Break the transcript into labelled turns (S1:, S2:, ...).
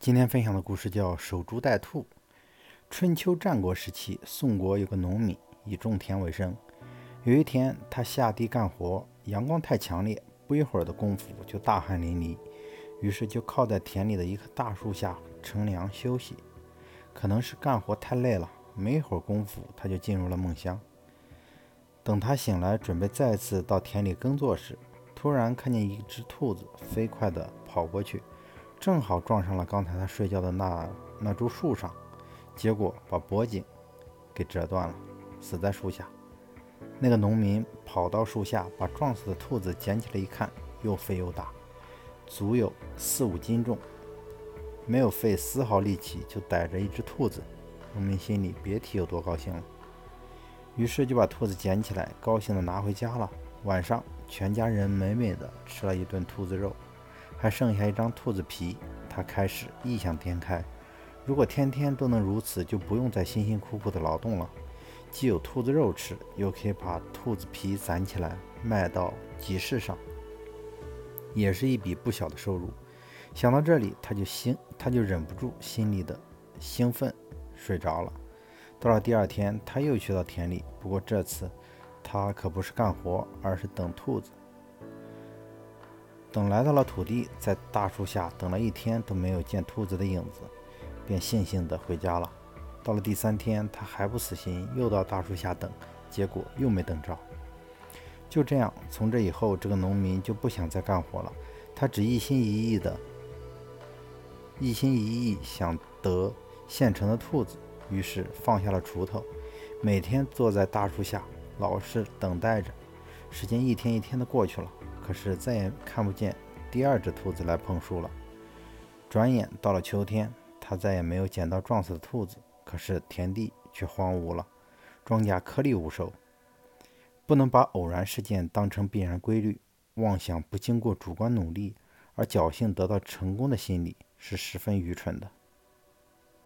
S1: 今天分享的故事叫“守株待兔”。春秋战国时期，宋国有个农民以种田为生。有一天，他下地干活，阳光太强烈，不一会儿的功夫就大汗淋漓，于是就靠在田里的一棵大树下乘凉休息。可能是干活太累了，没一会儿功夫，他就进入了梦乡。等他醒来，准备再次到田里耕作时，突然看见一只兔子飞快地跑过去。正好撞上了刚才他睡觉的那那株树上，结果把脖颈给折断了，死在树下。那个农民跑到树下，把撞死的兔子捡起来一看，又肥又大，足有四五斤重，没有费丝毫力气就逮着一只兔子。农民心里别提有多高兴了，于是就把兔子捡起来，高兴地拿回家了。晚上，全家人美美的吃了一顿兔子肉。还剩下一张兔子皮，他开始异想天开。如果天天都能如此，就不用再辛辛苦苦的劳动了，既有兔子肉吃，又可以把兔子皮攒起来卖到集市上，也是一笔不小的收入。想到这里，他就兴，他就忍不住心里的兴奋，睡着了。到了第二天，他又去到田里，不过这次他可不是干活，而是等兔子。等来到了土地，在大树下等了一天都没有见兔子的影子，便悻悻地回家了。到了第三天，他还不死心，又到大树下等，结果又没等着。就这样，从这以后，这个农民就不想再干活了，他只一心一意的，一心一意想得现成的兔子，于是放下了锄头，每天坐在大树下，老是等待着。时间一天一天的过去了。可是再也看不见第二只兔子来碰树了。转眼到了秋天，他再也没有捡到撞死的兔子。可是田地却荒芜了，庄稼颗粒无收。不能把偶然事件当成必然规律，妄想不经过主观努力而侥幸得到成功的心理是十分愚蠢的。